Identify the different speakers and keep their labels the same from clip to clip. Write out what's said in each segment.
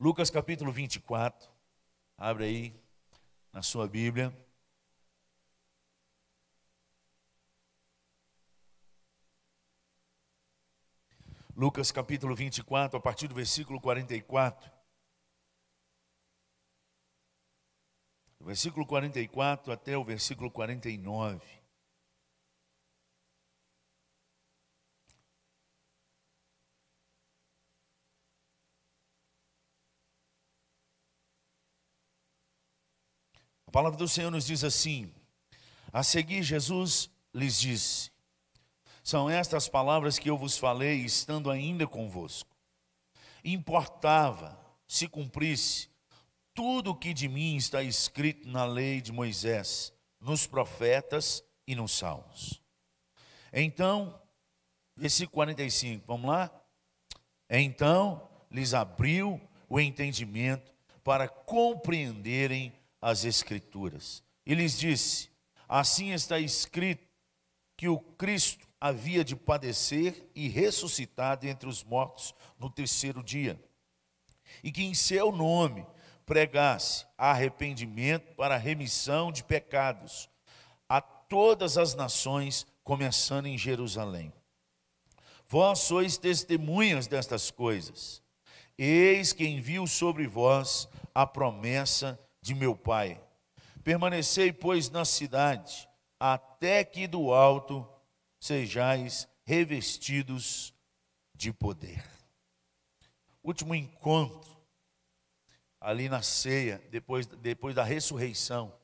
Speaker 1: Lucas capítulo 24. Abre aí na sua Bíblia. Lucas capítulo 24, a partir do versículo 44. Do versículo 44 até o versículo 49. A palavra do Senhor nos diz assim: A seguir, Jesus lhes disse: são estas palavras que eu vos falei, estando ainda convosco. Importava se cumprisse tudo o que de mim está escrito na lei de Moisés, nos profetas e nos salmos. Então, versículo 45, vamos lá? Então lhes abriu o entendimento para compreenderem as Escrituras. E lhes disse: Assim está escrito que o Cristo havia de padecer e ressuscitar dentre os mortos no terceiro dia, e que em seu nome pregasse arrependimento para remissão de pecados a todas as nações, começando em Jerusalém. Vós sois testemunhas destas coisas. Eis que envio sobre vós a promessa de meu Pai. Permanecei, pois, na cidade, até que do alto sejais revestidos de poder. Último encontro, ali na ceia, depois, depois da ressurreição,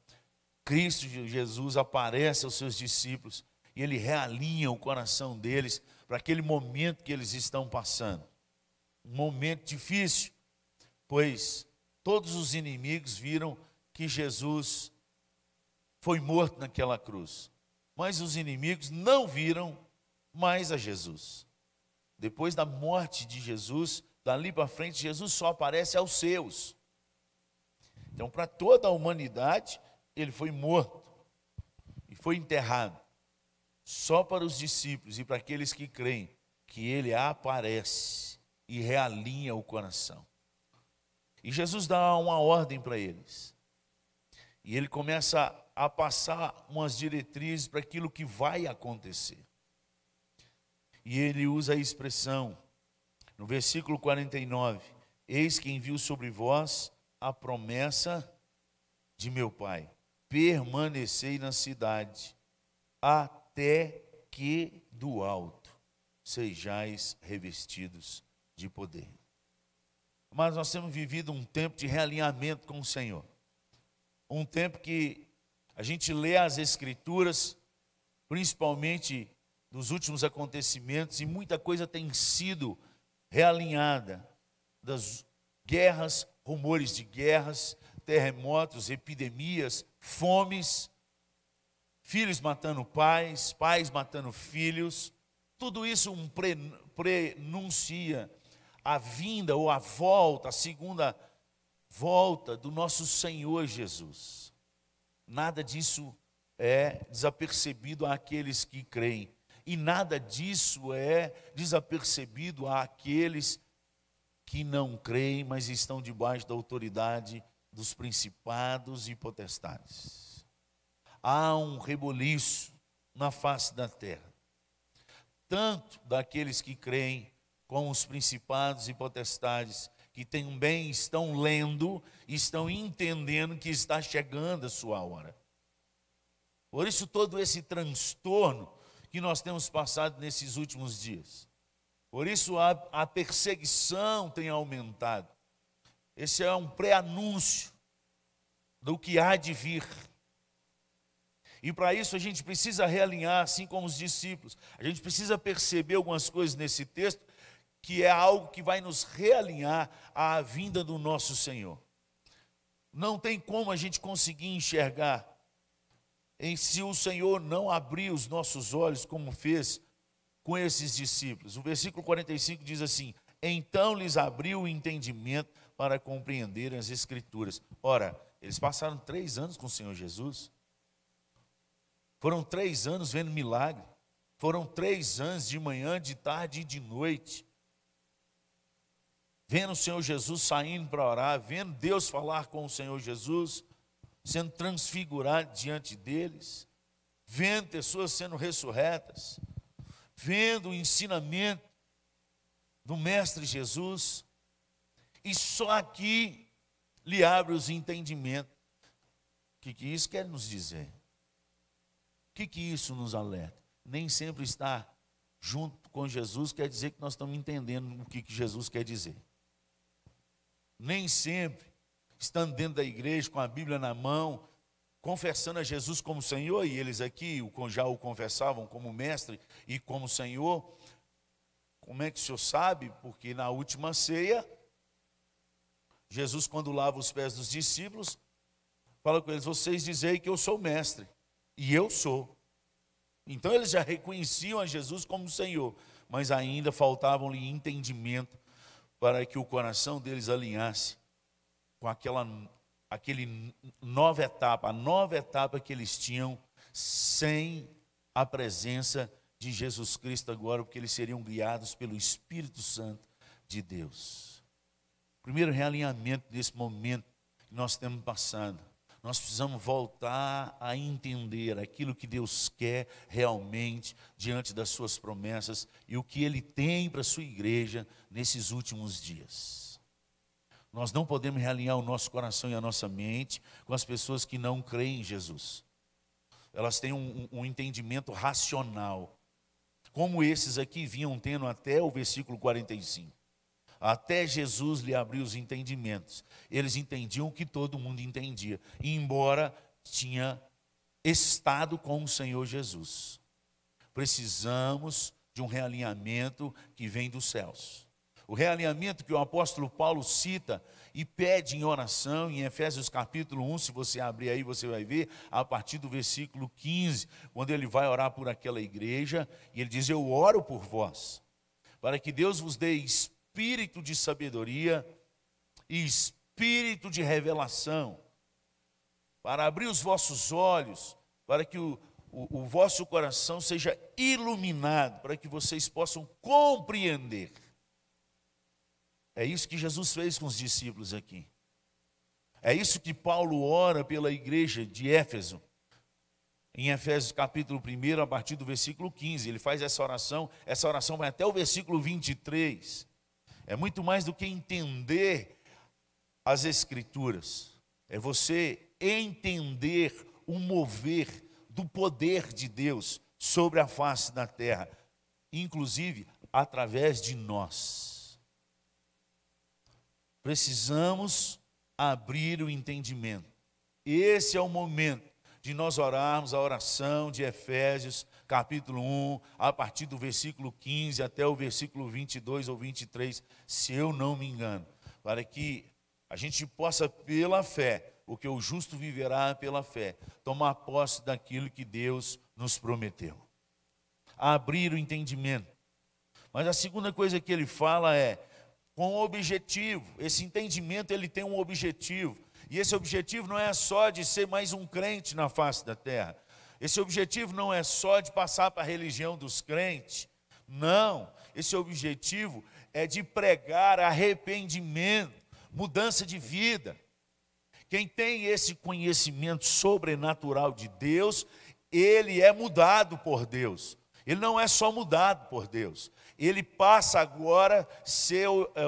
Speaker 1: Cristo Jesus aparece aos seus discípulos e ele realinha o coração deles para aquele momento que eles estão passando. Um momento difícil, pois todos os inimigos viram que Jesus foi morto naquela cruz mas os inimigos não viram mais a Jesus. Depois da morte de Jesus, dali para frente, Jesus só aparece aos seus. Então, para toda a humanidade, ele foi morto e foi enterrado. Só para os discípulos e para aqueles que creem que ele aparece e realinha o coração. E Jesus dá uma ordem para eles. E ele começa a passar umas diretrizes para aquilo que vai acontecer. E ele usa a expressão, no versículo 49, eis que envio sobre vós a promessa de meu Pai, permanecei na cidade, até que do alto sejais revestidos de poder. Mas nós temos vivido um tempo de realinhamento com o Senhor. Um tempo que a gente lê as Escrituras, principalmente dos últimos acontecimentos, e muita coisa tem sido realinhada das guerras, rumores de guerras, terremotos, epidemias, fomes, filhos matando pais, pais matando filhos. Tudo isso um pre, prenuncia a vinda ou a volta, a segunda volta do nosso Senhor Jesus. Nada disso é desapercebido àqueles que creem. E nada disso é desapercebido àqueles que não creem, mas estão debaixo da autoridade dos principados e potestades. Há um reboliço na face da terra, tanto daqueles que creem, como os principados e potestades que também estão lendo, estão entendendo que está chegando a sua hora. Por isso, todo esse transtorno que nós temos passado nesses últimos dias. Por isso, a, a perseguição tem aumentado. Esse é um pré-anúncio do que há de vir. E para isso a gente precisa realinhar, assim como os discípulos. A gente precisa perceber algumas coisas nesse texto que é algo que vai nos realinhar à vinda do nosso Senhor. Não tem como a gente conseguir enxergar em se o Senhor não abrir os nossos olhos, como fez com esses discípulos. O versículo 45 diz assim: Então lhes abriu o entendimento para compreender as Escrituras. Ora, eles passaram três anos com o Senhor Jesus, foram três anos vendo milagre, foram três anos de manhã, de tarde e de noite vendo o Senhor Jesus saindo para orar, vendo Deus falar com o Senhor Jesus, sendo transfigurado diante deles, vendo pessoas sendo ressurretas, vendo o ensinamento do Mestre Jesus, e só aqui lhe abre os entendimentos. O que, que isso quer nos dizer? O que, que isso nos alerta? Nem sempre estar junto com Jesus quer dizer que nós estamos entendendo o que, que Jesus quer dizer. Nem sempre, estando dentro da igreja com a Bíblia na mão, confessando a Jesus como Senhor, e eles aqui já o confessavam como mestre e como Senhor. Como é que o senhor sabe? Porque na última ceia, Jesus, quando lava os pés dos discípulos, fala com eles: Vocês dizem que eu sou mestre, e eu sou. Então eles já reconheciam a Jesus como Senhor, mas ainda faltavam-lhe entendimento para que o coração deles alinhasse com aquela aquele nova etapa, a nova etapa que eles tinham sem a presença de Jesus Cristo agora, porque eles seriam guiados pelo Espírito Santo de Deus. Primeiro realinhamento desse momento que nós estamos passando. Nós precisamos voltar a entender aquilo que Deus quer realmente diante das suas promessas e o que Ele tem para a sua igreja nesses últimos dias. Nós não podemos realinhar o nosso coração e a nossa mente com as pessoas que não creem em Jesus. Elas têm um, um entendimento racional, como esses aqui vinham tendo até o versículo 45. Até Jesus lhe abriu os entendimentos. Eles entendiam o que todo mundo entendia, embora tinha estado com o Senhor Jesus. Precisamos de um realinhamento que vem dos céus. O realinhamento que o apóstolo Paulo cita e pede em oração, em Efésios capítulo 1, se você abrir aí, você vai ver, a partir do versículo 15, quando ele vai orar por aquela igreja, e ele diz: Eu oro por vós, para que Deus vos dê espírito de sabedoria e espírito de revelação, para abrir os vossos olhos, para que o, o, o vosso coração seja iluminado, para que vocês possam compreender. É isso que Jesus fez com os discípulos aqui. É isso que Paulo ora pela igreja de Éfeso. Em Efésios capítulo 1, a partir do versículo 15, ele faz essa oração, essa oração vai até o versículo 23. É muito mais do que entender as Escrituras, é você entender o mover do poder de Deus sobre a face da terra, inclusive através de nós. Precisamos abrir o entendimento. Esse é o momento de nós orarmos a oração de Efésios, capítulo 1, a partir do versículo 15 até o versículo 22 ou 23, se eu não me engano, para que a gente possa, pela fé, porque o justo viverá pela fé, tomar posse daquilo que Deus nos prometeu. Abrir o entendimento. Mas a segunda coisa que ele fala é com objetivo. Esse entendimento ele tem um objetivo. E esse objetivo não é só de ser mais um crente na face da terra. Esse objetivo não é só de passar para a religião dos crentes. Não. Esse objetivo é de pregar arrependimento, mudança de vida. Quem tem esse conhecimento sobrenatural de Deus, ele é mudado por Deus. Ele não é só mudado por Deus, ele passa agora a ser é,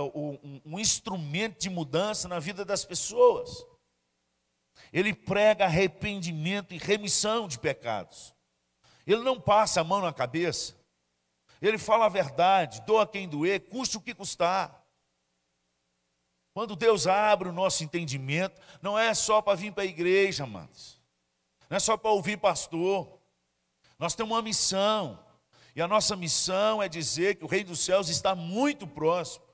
Speaker 1: um instrumento de mudança na vida das pessoas. Ele prega arrependimento e remissão de pecados. Ele não passa a mão na cabeça. Ele fala a verdade, doa quem doer, custe o que custar. Quando Deus abre o nosso entendimento, não é só para vir para a igreja, amados. Não é só para ouvir pastor. Nós temos uma missão. E a nossa missão é dizer que o Rei dos Céus está muito próximo.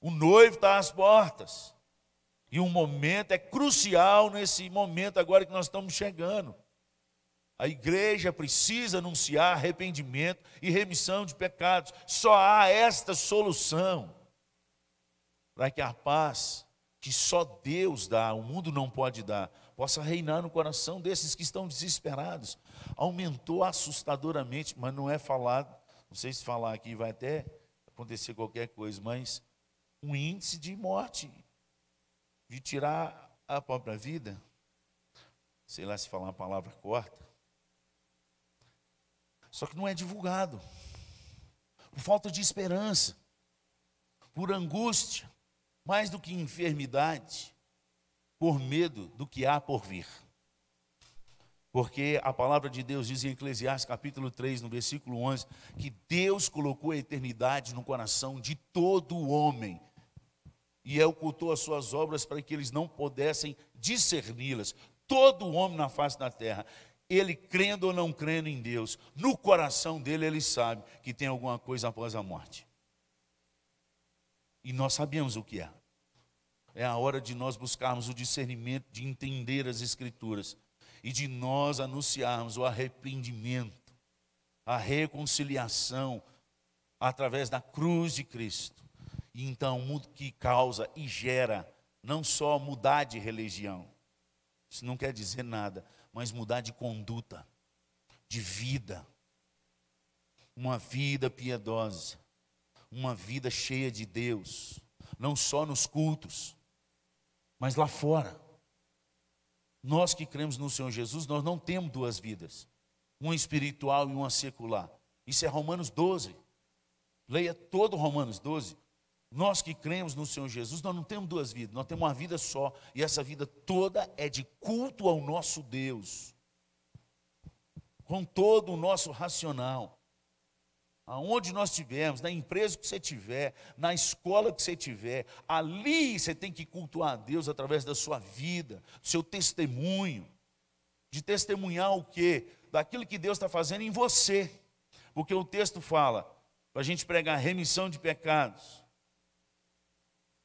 Speaker 1: O noivo está às portas. E um momento é crucial nesse momento agora que nós estamos chegando. A igreja precisa anunciar arrependimento e remissão de pecados. Só há esta solução para que a paz que só Deus dá, o mundo não pode dar, possa reinar no coração desses que estão desesperados. Aumentou assustadoramente, mas não é falado, não sei se falar aqui vai até acontecer qualquer coisa, mas um índice de morte, de tirar a própria vida. Sei lá se falar uma palavra corta. Só que não é divulgado. Por falta de esperança, por angústia, mais do que enfermidade, por medo do que há por vir. Porque a palavra de Deus diz em Eclesiastes capítulo 3, no versículo 11, que Deus colocou a eternidade no coração de todo homem e ocultou as suas obras para que eles não pudessem discerni-las. Todo homem na face da terra, ele crendo ou não crendo em Deus, no coração dele ele sabe que tem alguma coisa após a morte. E nós sabemos o que é. É a hora de nós buscarmos o discernimento, de entender as Escrituras e de nós anunciarmos o arrependimento, a reconciliação através da cruz de Cristo. E então, mundo que causa e gera não só mudar de religião, isso não quer dizer nada, mas mudar de conduta, de vida. Uma vida piedosa, uma vida cheia de Deus, não só nos cultos, mas lá fora. Nós que cremos no Senhor Jesus, nós não temos duas vidas, uma espiritual e uma secular. Isso é Romanos 12. Leia todo Romanos 12. Nós que cremos no Senhor Jesus, nós não temos duas vidas, nós temos uma vida só, e essa vida toda é de culto ao nosso Deus, com todo o nosso racional. Aonde nós estivermos, na empresa que você tiver, na escola que você tiver, ali você tem que cultuar a Deus através da sua vida, do seu testemunho, de testemunhar o quê? Daquilo que Deus está fazendo em você. Porque o texto fala, para a gente pregar remissão de pecados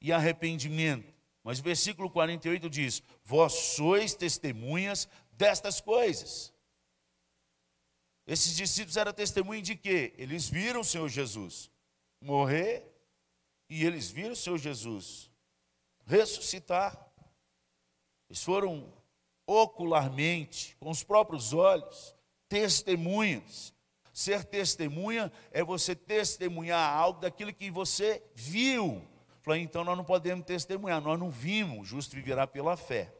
Speaker 1: e arrependimento. Mas o versículo 48 diz: Vós sois testemunhas destas coisas. Esses discípulos eram testemunho de quê? Eles viram o Senhor Jesus morrer e eles viram o Senhor Jesus ressuscitar. Eles foram ocularmente, com os próprios olhos, testemunhas. Ser testemunha é você testemunhar algo daquilo que você viu. Falei, então nós não podemos testemunhar, nós não vimos, justo viverá pela fé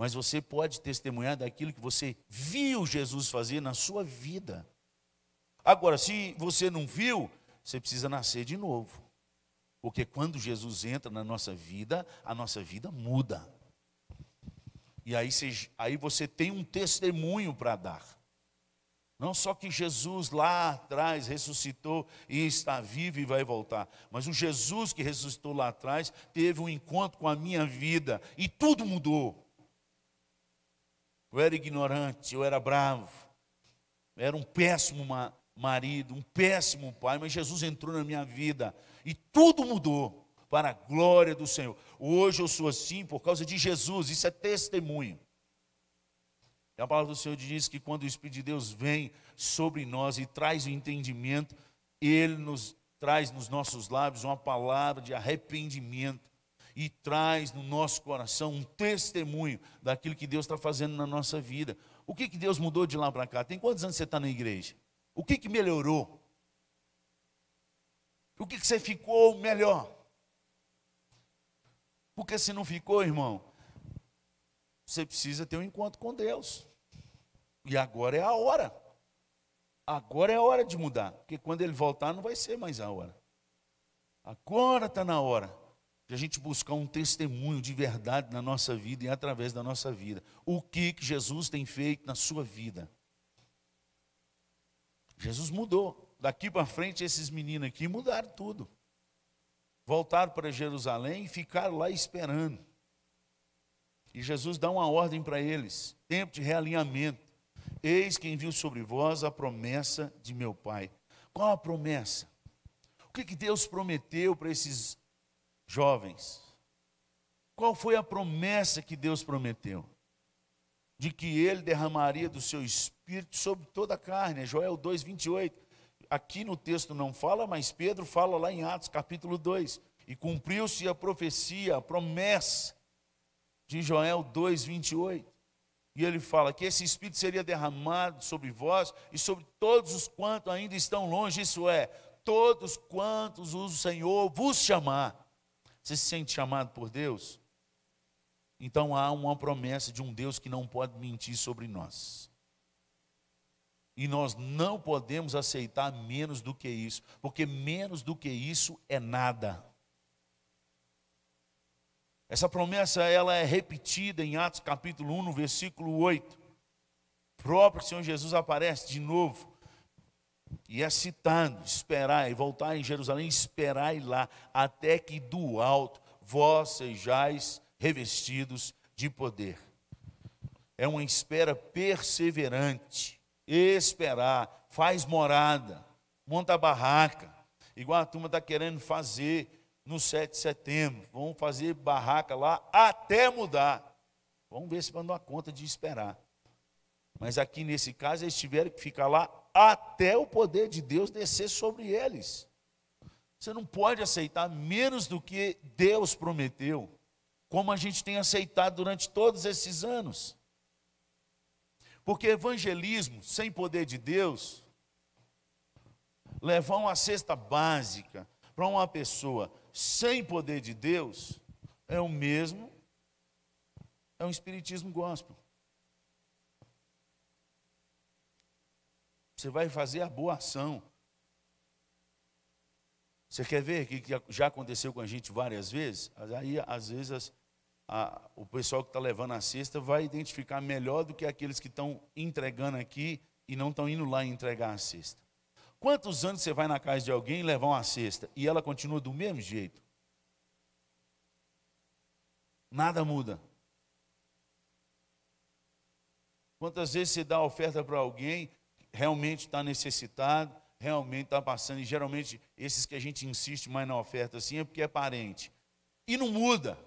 Speaker 1: mas você pode testemunhar daquilo que você viu Jesus fazer na sua vida. Agora, se você não viu, você precisa nascer de novo. Porque quando Jesus entra na nossa vida, a nossa vida muda. E aí você, aí você tem um testemunho para dar. Não só que Jesus lá atrás ressuscitou e está vivo e vai voltar, mas o Jesus que ressuscitou lá atrás teve um encontro com a minha vida e tudo mudou. Eu era ignorante, eu era bravo, eu era um péssimo marido, um péssimo pai, mas Jesus entrou na minha vida e tudo mudou para a glória do Senhor. Hoje eu sou assim por causa de Jesus, isso é testemunho. E a palavra do Senhor diz que quando o Espírito de Deus vem sobre nós e traz o entendimento, ele nos traz nos nossos lábios uma palavra de arrependimento e traz no nosso coração um testemunho daquilo que Deus está fazendo na nossa vida. O que, que Deus mudou de lá para cá? Tem quantos anos você está na igreja? O que, que melhorou? O que, que você ficou melhor? Porque se não ficou, irmão, você precisa ter um encontro com Deus. E agora é a hora. Agora é a hora de mudar. Porque quando ele voltar, não vai ser mais a hora. Agora está na hora de a gente buscar um testemunho de verdade na nossa vida e através da nossa vida. O que, que Jesus tem feito na sua vida? Jesus mudou. Daqui para frente, esses meninos aqui mudaram tudo. Voltaram para Jerusalém e ficaram lá esperando. E Jesus dá uma ordem para eles: tempo de realinhamento. Eis quem viu sobre vós a promessa de meu Pai. Qual a promessa? O que, que Deus prometeu para esses jovens, qual foi a promessa que Deus prometeu? De que ele derramaria do seu espírito sobre toda a carne, é Joel 2, 28. Aqui no texto não fala, mas Pedro fala lá em Atos capítulo 2. E cumpriu-se a profecia, a promessa de Joel 2, 28. E ele fala que esse Espírito seria derramado sobre vós e sobre todos os quantos ainda estão longe, isso é, todos quantos o Senhor vos chamar. Você se sente chamado por Deus? Então há uma promessa de um Deus que não pode mentir sobre nós. E nós não podemos aceitar menos do que isso, porque menos do que isso é nada. Essa promessa ela é repetida em Atos capítulo 1, no versículo 8. O próprio Senhor Jesus aparece de novo. E é citando, esperar e voltar em Jerusalém, esperar lá, até que do alto vós sejais revestidos de poder. É uma espera perseverante. Esperar, faz morada, monta barraca, igual a turma está querendo fazer no 7 de setembro. Vamos fazer barraca lá até mudar. Vamos ver se vão dar conta de esperar. Mas aqui nesse caso, eles tiveram que ficar lá até o poder de Deus descer sobre eles. Você não pode aceitar menos do que Deus prometeu, como a gente tem aceitado durante todos esses anos. Porque evangelismo sem poder de Deus, levar uma cesta básica para uma pessoa sem poder de Deus é o mesmo, é um espiritismo gospel. Você vai fazer a boa ação. Você quer ver que já aconteceu com a gente várias vezes? Aí, às vezes, as, a, o pessoal que está levando a cesta vai identificar melhor do que aqueles que estão entregando aqui e não estão indo lá entregar a cesta. Quantos anos você vai na casa de alguém levar uma cesta e ela continua do mesmo jeito? Nada muda. Quantas vezes você dá oferta para alguém, realmente está necessitado, realmente está passando, e geralmente esses que a gente insiste mais na oferta assim é porque é parente. E não muda.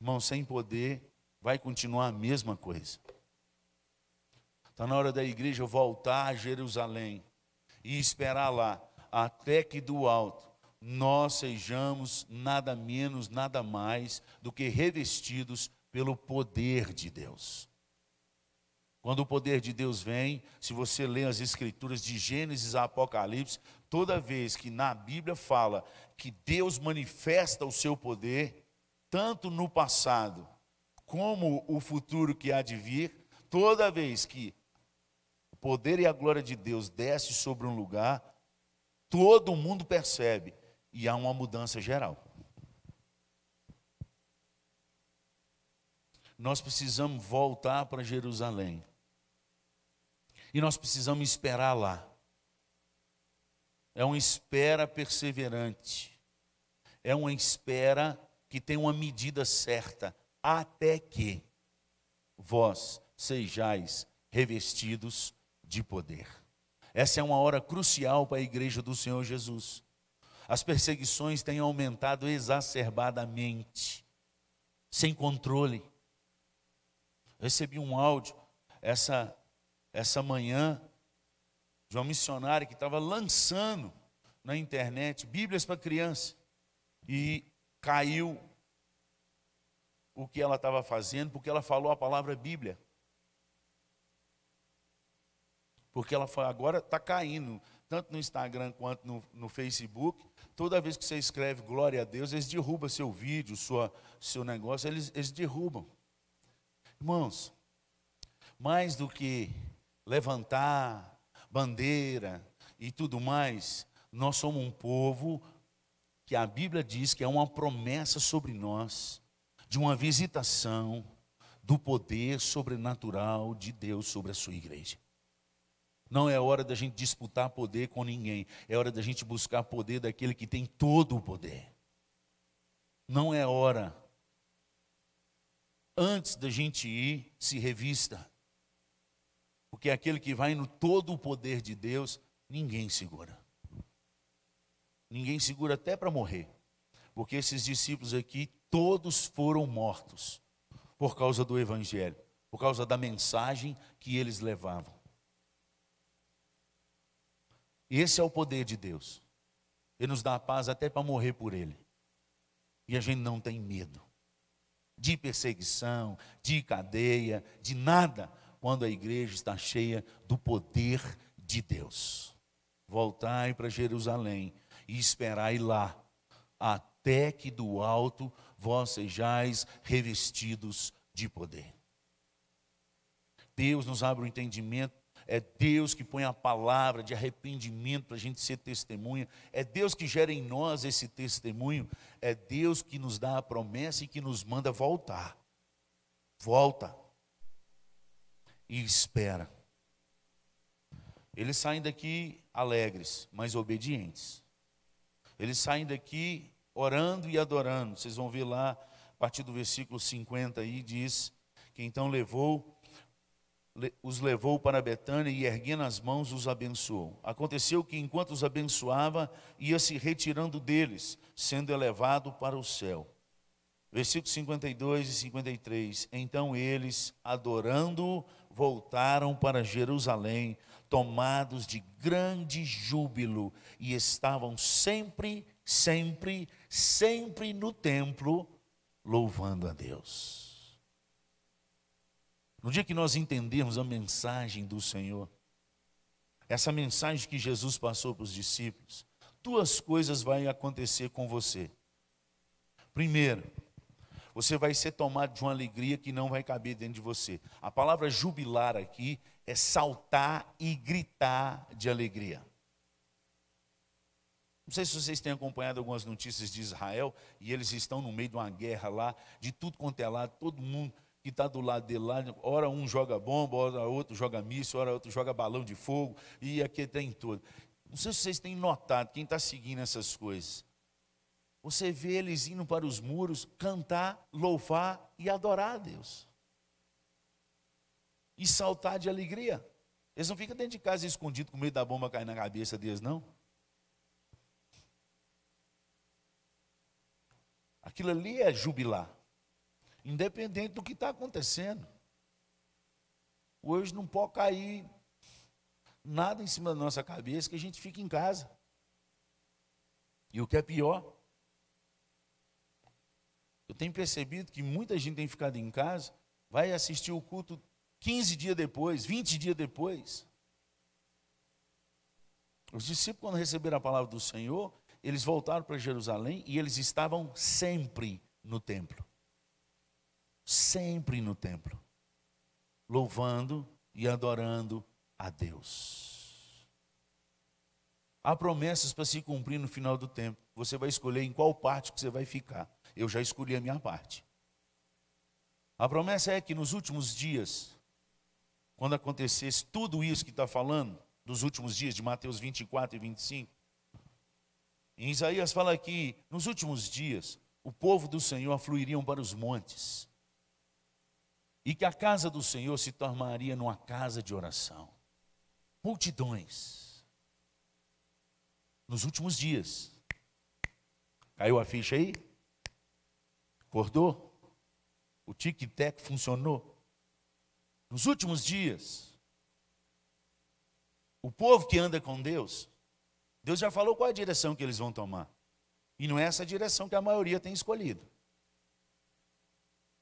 Speaker 1: Irmão, sem poder, vai continuar a mesma coisa. Está na hora da igreja voltar a Jerusalém e esperar lá, até que do alto nós sejamos nada menos, nada mais do que revestidos pelo poder de Deus. Quando o poder de Deus vem, se você lê as escrituras de Gênesis a Apocalipse, toda vez que na Bíblia fala que Deus manifesta o seu poder, tanto no passado como o futuro que há de vir, toda vez que poder e a glória de Deus desce sobre um lugar, todo mundo percebe e há uma mudança geral. Nós precisamos voltar para Jerusalém. E nós precisamos esperar lá. É uma espera perseverante. É uma espera que tem uma medida certa, até que vós sejais revestidos de poder. Essa é uma hora crucial para a igreja do Senhor Jesus. As perseguições têm aumentado exacerbadamente, sem controle. recebi um áudio essa, essa manhã de uma missionária que estava lançando na internet Bíblias para criança. E caiu o que ela estava fazendo, porque ela falou a palavra Bíblia porque ela foi, agora está caindo, tanto no Instagram quanto no, no, Facebook. Toda vez que você escreve glória a Deus, eles derrubam seu vídeo, sua, seu negócio, eles, eles derrubam. Irmãos, mais do que levantar bandeira e tudo mais, nós somos um povo que a Bíblia diz que é uma promessa sobre nós, de uma visitação do poder sobrenatural de Deus sobre a sua igreja. Não é hora da gente disputar poder com ninguém, é hora da gente buscar poder daquele que tem todo o poder. Não é hora. Antes da gente ir, se revista. Porque aquele que vai no todo o poder de Deus, ninguém segura. Ninguém segura até para morrer. Porque esses discípulos aqui, todos foram mortos por causa do Evangelho, por causa da mensagem que eles levavam. Esse é o poder de Deus. Ele nos dá a paz até para morrer por Ele. E a gente não tem medo de perseguição, de cadeia, de nada, quando a igreja está cheia do poder de Deus. voltai para Jerusalém e esperai lá, até que do alto vós sejais revestidos de poder. Deus nos abre o entendimento, é Deus que põe a palavra de arrependimento para a gente ser testemunha, é Deus que gera em nós esse testemunho, é Deus que nos dá a promessa e que nos manda voltar. Volta e espera. Eles saem daqui alegres, mas obedientes. Eles saem daqui orando e adorando. Vocês vão ver lá, a partir do versículo 50 aí, diz que então levou os levou para Betânia e erguendo as mãos os abençoou. Aconteceu que enquanto os abençoava, ia se retirando deles, sendo elevado para o céu. Versículos 52 e 53. Então eles, adorando, voltaram para Jerusalém, tomados de grande júbilo, e estavam sempre, sempre, sempre no templo, louvando a Deus. No dia que nós entendermos a mensagem do Senhor, essa mensagem que Jesus passou para os discípulos, duas coisas vão acontecer com você. Primeiro, você vai ser tomado de uma alegria que não vai caber dentro de você. A palavra jubilar aqui é saltar e gritar de alegria. Não sei se vocês têm acompanhado algumas notícias de Israel, e eles estão no meio de uma guerra lá, de tudo quanto é lado, todo mundo que está do lado dele lá, ora um joga bomba, ora outro joga míssil, ora outro joga balão de fogo, e aqui tem tudo. Não sei se vocês têm notado, quem está seguindo essas coisas, você vê eles indo para os muros cantar, louvar e adorar a Deus. E saltar de alegria. Eles não ficam dentro de casa escondidos com medo da bomba cair na cabeça deles, não. Aquilo ali é jubilar. Independente do que está acontecendo. Hoje não pode cair nada em cima da nossa cabeça que a gente fique em casa. E o que é pior, eu tenho percebido que muita gente tem ficado em casa, vai assistir o culto 15 dias depois, 20 dias depois. Os discípulos, quando receberam a palavra do Senhor, eles voltaram para Jerusalém e eles estavam sempre no templo. Sempre no templo. Louvando e adorando a Deus. Há promessas para se cumprir no final do tempo. Você vai escolher em qual parte que você vai ficar eu já escolhi a minha parte. A promessa é que nos últimos dias, quando acontecesse tudo isso que está falando, dos últimos dias de Mateus 24 e 25, em Isaías fala que nos últimos dias o povo do Senhor fluiriam para os montes e que a casa do Senhor se tornaria numa casa de oração. Multidões. Nos últimos dias. Caiu a ficha aí? Acordou? O tic-tac funcionou? Nos últimos dias, o povo que anda com Deus, Deus já falou qual a direção que eles vão tomar. E não é essa direção que a maioria tem escolhido.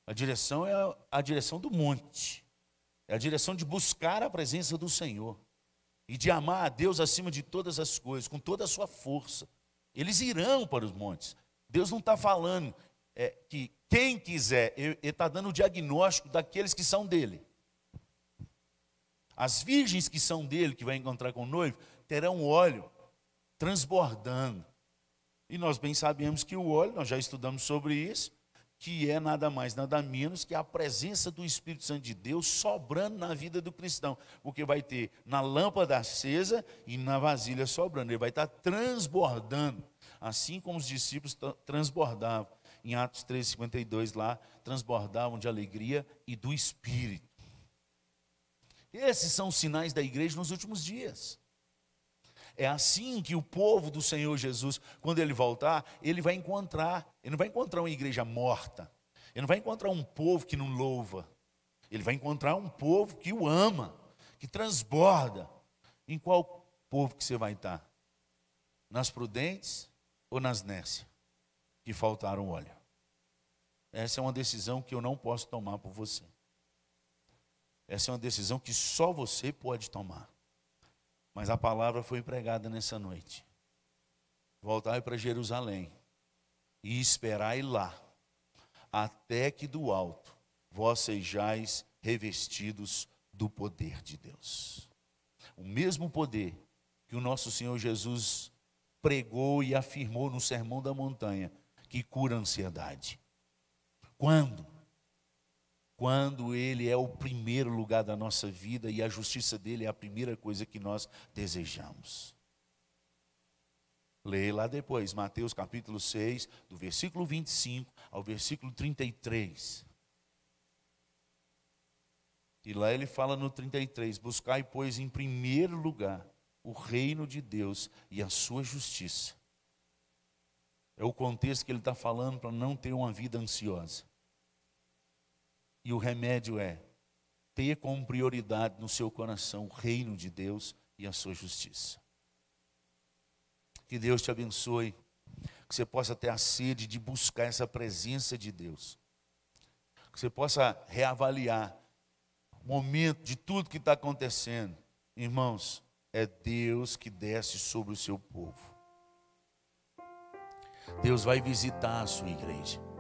Speaker 1: A direção é a direção do monte. É a direção de buscar a presença do Senhor. E de amar a Deus acima de todas as coisas, com toda a sua força. Eles irão para os montes. Deus não está falando é, que quem quiser, ele está dando o diagnóstico daqueles que são dele. As virgens que são dele, que vai encontrar com o noivo, terão óleo transbordando. E nós bem sabemos que o óleo, nós já estudamos sobre isso, que é nada mais, nada menos que a presença do Espírito Santo de Deus sobrando na vida do cristão. Porque vai ter na lâmpada acesa e na vasilha sobrando. Ele vai estar transbordando, assim como os discípulos transbordavam em Atos 3,52 lá, transbordavam de alegria e do Espírito. Esses são os sinais da igreja nos últimos dias. É assim que o povo do Senhor Jesus, quando ele voltar, ele vai encontrar, ele não vai encontrar uma igreja morta, ele não vai encontrar um povo que não louva, ele vai encontrar um povo que o ama, que transborda. Em qual povo que você vai estar? Nas prudentes ou nas nécias? que faltaram óleo. Essa é uma decisão que eu não posso tomar por você. Essa é uma decisão que só você pode tomar. Mas a palavra foi pregada nessa noite. Voltai para Jerusalém e esperai lá, até que do alto vós sejais revestidos do poder de Deus. O mesmo poder que o nosso Senhor Jesus pregou e afirmou no Sermão da Montanha, que cura a ansiedade. Quando? Quando Ele é o primeiro lugar da nossa vida e a justiça dele é a primeira coisa que nós desejamos. Leia lá depois, Mateus capítulo 6, do versículo 25 ao versículo 33. E lá ele fala no 33: Buscai, pois, em primeiro lugar o reino de Deus e a sua justiça. É o contexto que ele está falando para não ter uma vida ansiosa. E o remédio é ter como prioridade no seu coração o reino de Deus e a sua justiça. Que Deus te abençoe, que você possa ter a sede de buscar essa presença de Deus, que você possa reavaliar o momento de tudo que está acontecendo. Irmãos, é Deus que desce sobre o seu povo. Deus vai visitar a sua igreja.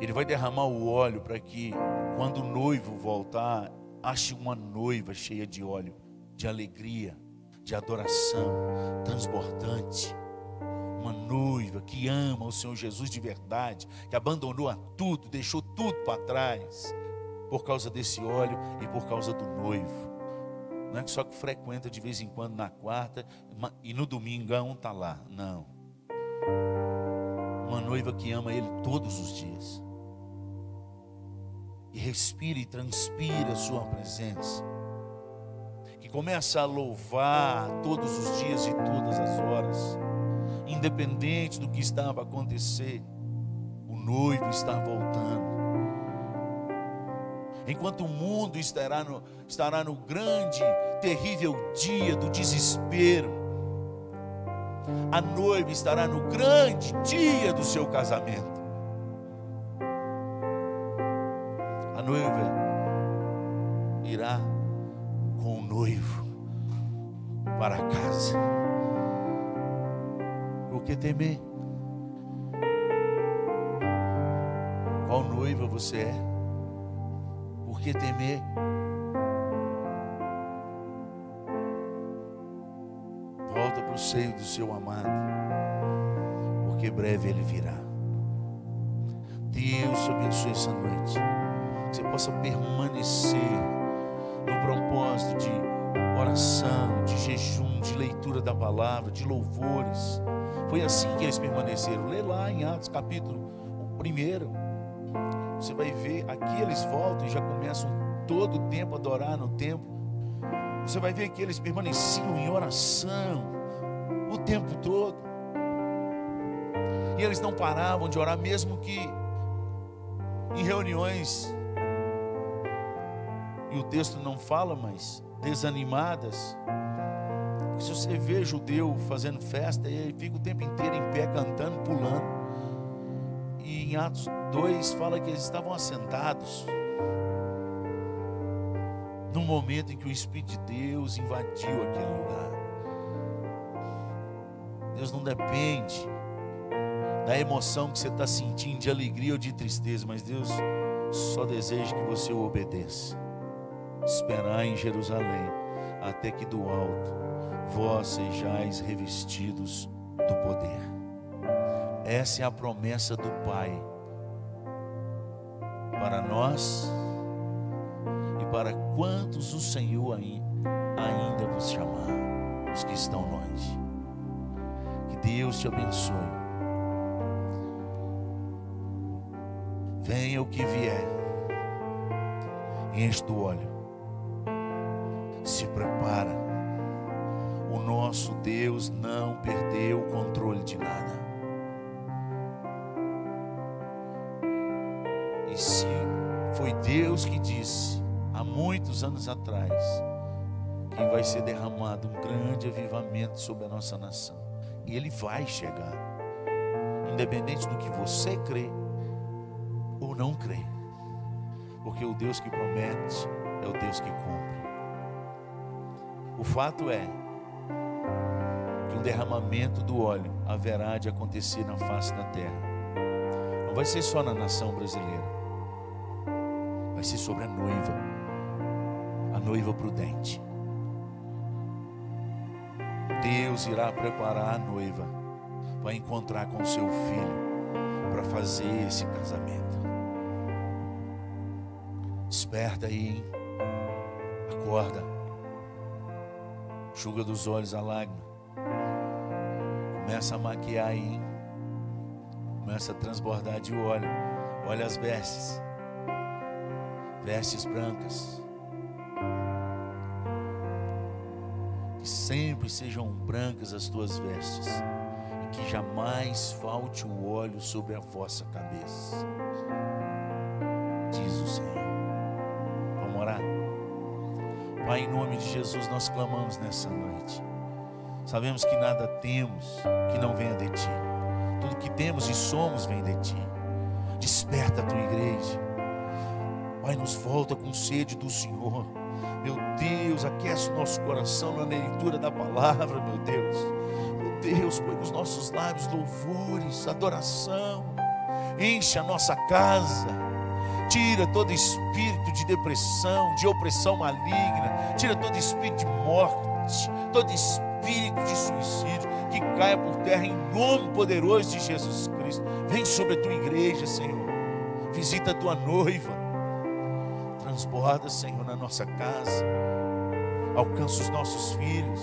Speaker 1: Ele vai derramar o óleo para que, quando o noivo voltar, ache uma noiva cheia de óleo, de alegria, de adoração, transbordante. Uma noiva que ama o Senhor Jesus de verdade, que abandonou a tudo, deixou tudo para trás, por causa desse óleo e por causa do noivo. Não é que só que frequenta de vez em quando na quarta e no domingão está lá. Não. Uma noiva que ama Ele todos os dias. E respira e transpira a sua presença. Que começa a louvar todos os dias e todas as horas. Independente do que estava a acontecer. O noivo está voltando enquanto o mundo estará no, estará no grande, terrível dia do desespero, a noiva estará no grande dia do seu casamento. A noiva irá com o noivo para casa. O que temer? Qual noiva você é? por que temer? Volta para o seio do seu amado, porque breve ele virá. Deus abençoe essa noite, você possa permanecer no propósito de oração, de jejum, de leitura da palavra, de louvores. Foi assim que eles permaneceram. Lê lá em Atos capítulo 1 você vai ver, aqui eles voltam e já começam todo o tempo a adorar no templo. Você vai ver que eles permaneciam em oração o tempo todo. E eles não paravam de orar, mesmo que em reuniões, e o texto não fala, mas desanimadas. Se você vê judeu fazendo festa, ele fica o tempo inteiro em pé, cantando, pulando. E em Atos 2 fala que eles estavam assentados. No momento em que o Espírito de Deus invadiu aquele lugar. Deus não depende da emoção que você está sentindo, de alegria ou de tristeza, mas Deus só deseja que você o obedeça. Esperar em Jerusalém, até que do alto vós sejais revestidos do poder. Essa é a promessa do Pai para nós e para quantos o Senhor ainda vos chamar, os que estão longe. Que Deus te abençoe. Venha o que vier, enche do óleo, se prepara. O nosso Deus não perdeu o controle de nada. Deus que disse há muitos anos atrás que vai ser derramado um grande avivamento sobre a nossa nação. E ele vai chegar. Independente do que você crê ou não crê. Porque o Deus que promete é o Deus que cumpre. O fato é que um derramamento do óleo haverá de acontecer na face da terra. Não vai ser só na nação brasileira, vai ser sobre a noiva, a noiva prudente. Deus irá preparar a noiva para encontrar com seu filho, para fazer esse casamento. Desperta aí, hein? acorda, enxuga dos olhos a lágrima, começa a maquiar aí, começa a transbordar de óleo, olha as vestes, vestes brancas. Que sempre sejam brancas as tuas vestes e que jamais falte o óleo sobre a vossa cabeça. Diz o Senhor. Vamos orar. Pai, em nome de Jesus, nós clamamos nessa noite. Sabemos que nada temos que não venha de ti. Tudo que temos e somos vem de ti. Desperta a tua igreja. Pai, nos volta com sede do Senhor. Meu Deus, aquece nosso coração na leitura da palavra, meu Deus. Meu Deus, põe nos nossos lábios louvores, adoração. Enche a nossa casa. Tira todo espírito de depressão, de opressão maligna. Tira todo espírito de morte, todo espírito de suicídio. Que caia por terra em nome poderoso de Jesus Cristo. Vem sobre a tua igreja, Senhor. Visita a tua noiva transborda, Senhor, na nossa casa. Alcança os nossos filhos.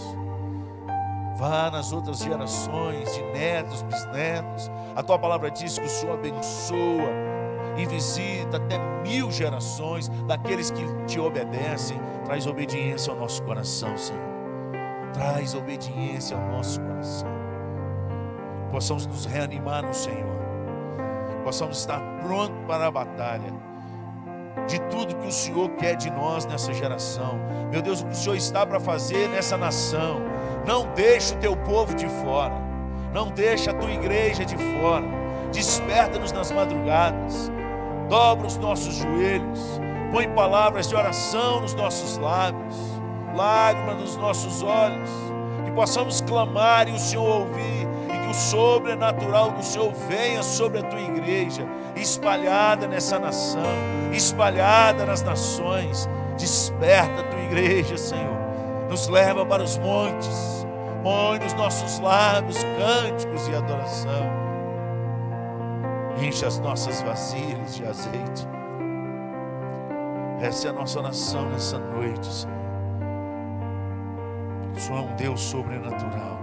Speaker 1: Vá nas outras gerações, de netos, bisnetos. A tua palavra diz que o Senhor abençoa e visita até mil gerações daqueles que te obedecem. Traz obediência ao nosso coração, Senhor. Traz obediência ao nosso coração. Possamos nos reanimar no Senhor. Possamos estar prontos para a batalha de tudo que o Senhor quer de nós nessa geração. Meu Deus, o que o Senhor está para fazer nessa nação. Não deixe o teu povo de fora. Não deixe a tua igreja de fora. Desperta-nos nas madrugadas. Dobra os nossos joelhos. Põe palavras de oração nos nossos lábios. Lágrimas nos nossos olhos. Que possamos clamar e o Senhor ouvir que o sobrenatural do Senhor venha sobre a tua igreja, espalhada nessa nação, espalhada nas nações. Desperta a tua igreja, Senhor. Nos leva para os montes. Põe nos nossos lábios cânticos e adoração. Enche as nossas vasilhas de azeite. Essa é a nossa oração nessa noite, Senhor. Senhor é um Deus sobrenatural.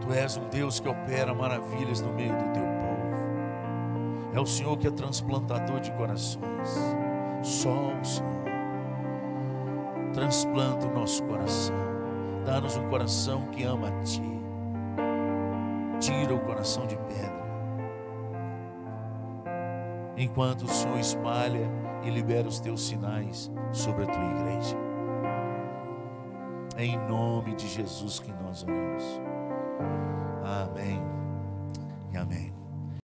Speaker 1: Tu és um Deus que opera maravilhas no meio do teu povo. É o Senhor que é transplantador de corações. Só o Senhor. Transplanta o nosso coração. Dá-nos um coração que ama a Ti. Tira o coração de pedra. Enquanto o Senhor espalha e libera os teus sinais sobre a tua igreja. Em nome de Jesus que nós oramos. Amém e amém.